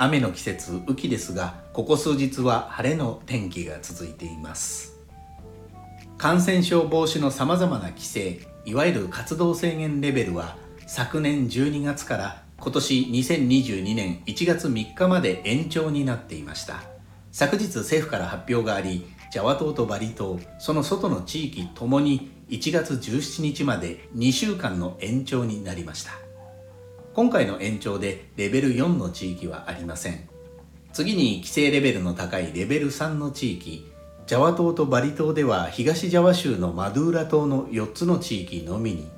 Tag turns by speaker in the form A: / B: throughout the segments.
A: 雨の季節雨季ですがここ数日は晴れの天気が続いています。感染症防止のさまざまな規制いわゆる活動制限レベルは昨年12月から今年2022年1月3日まで延長になっていました。昨日政府から発表がありジャワ島とバリ島その外の地域ともに1月17日まで2週間の延長になりました。今回の延長でレベル4の地域はありません。次に規制レベルの高いレベル3の地域ジャワ島とバリ島では東ジャワ州のマドゥーラ島の4つの地域のみに。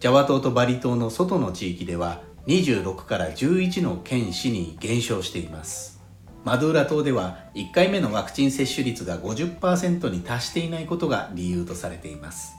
A: ジャワ島とバリ島の外の地域では26から11の県市に減少しています。マドゥーラ島では1回目のワクチン接種率が50%に達していないことが理由とされています。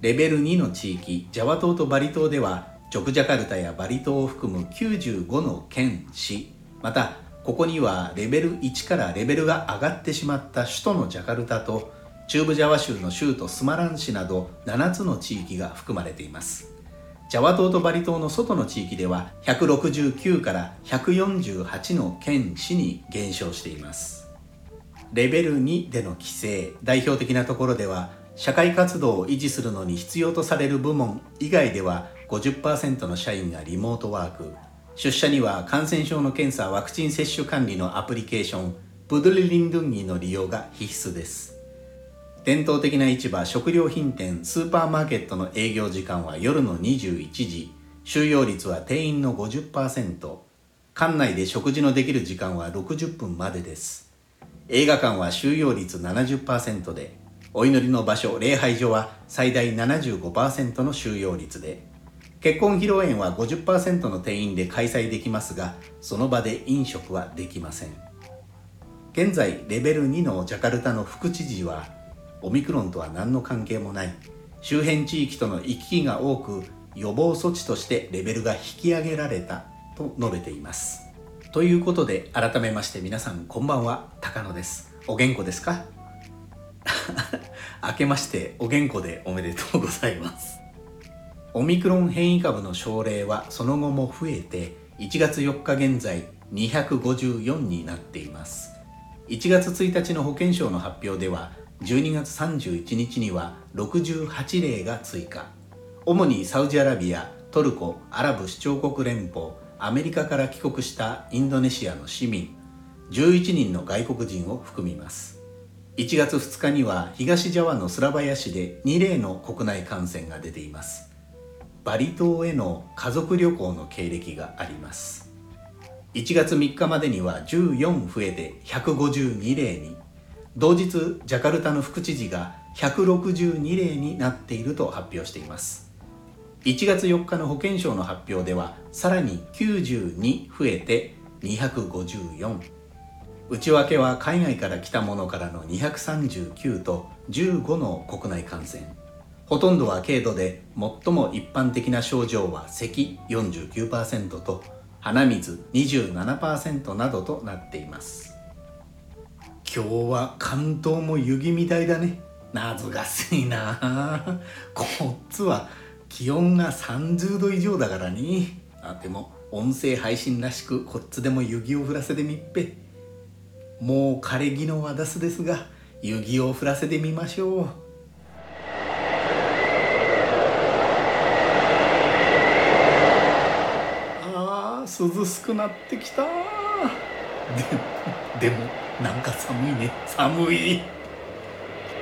A: レベル2の地域ジャワ島とバリ島ではジョクジャカルタやバリ島を含む95の県市。またここにはレベル1からレベルが上がってしまった首都のジャカルタと中部ジャワ州の州都スマラン市など7つの地域が含まれています。ジャワ島とバリ島の外の地域では169から148の県市に減少しています。レベル2での規制代表的なところでは社会活動を維持するのに必要とされる部門以外では50%の社員がリモートワーク。出社には感染症の検査ワクチン接種管理のアプリケーションプドリリンドゥンギの利用が必須です。伝統的な市場食料品店スーパーマーケットの営業時間は夜の21時。収容率は定員の50%館内で食事のできる時間は60分までです。映画館は収容率70%でお祈りの場所礼拝所は最大75%の収容率で結婚披露宴は50%の定員で開催できますがその場で飲食はできません。現在レベル2のジャカルタの副知事はオミクロンとは何の関係もない。周辺地域との行き来が多く予防措置としてレベルが引き上げられたと述べています。ということで改めまして皆さんこんばんは。高野です。お元気ですか？明けましてお元気でおめでとうございます。オミクロン変異株の症例はその後も増えて1月4日現在254になっています。1月1日の保健省の発表では12月31日には68例が追加主にサウジアラビアトルコアラブ首長国連邦アメリカから帰国したインドネシアの市民11人の外国人を含みます。1月2日には東ジャワのスラバヤ市で2例の国内感染が出ています。バリ島への家族旅行の経歴があります。1月3日までには14増えて152例に。同日ジャカルタの副知事が162例になっていると発表しています。1月4日の保健省の発表ではさらに92増えて254内訳は海外から来たものからの239と15の国内感染。ほとんどは軽度で最も一般的な症状は咳49%と鼻水27%などとなっています。今日は関東も雪みたいだね。謎がすいな。こっちは気温が30度以上だからねあでも音声配信らしくこっちでも雪を降らせてみっぺ。もう枯れ木のは出すですが雪を降らせてみましょう。あー涼しくなってきた。ででもなんか寒いね。寒い。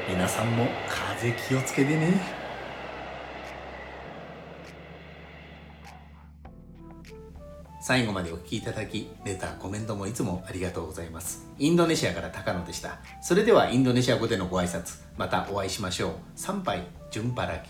A: 皆さんも風気をつけてね。最後までお聴きいただき、レター、コメントもいつもありがとうございます。インドネシアから高野でした。それではインドネシア語でのご挨拶、またお会いしましょう。参拝、順払き。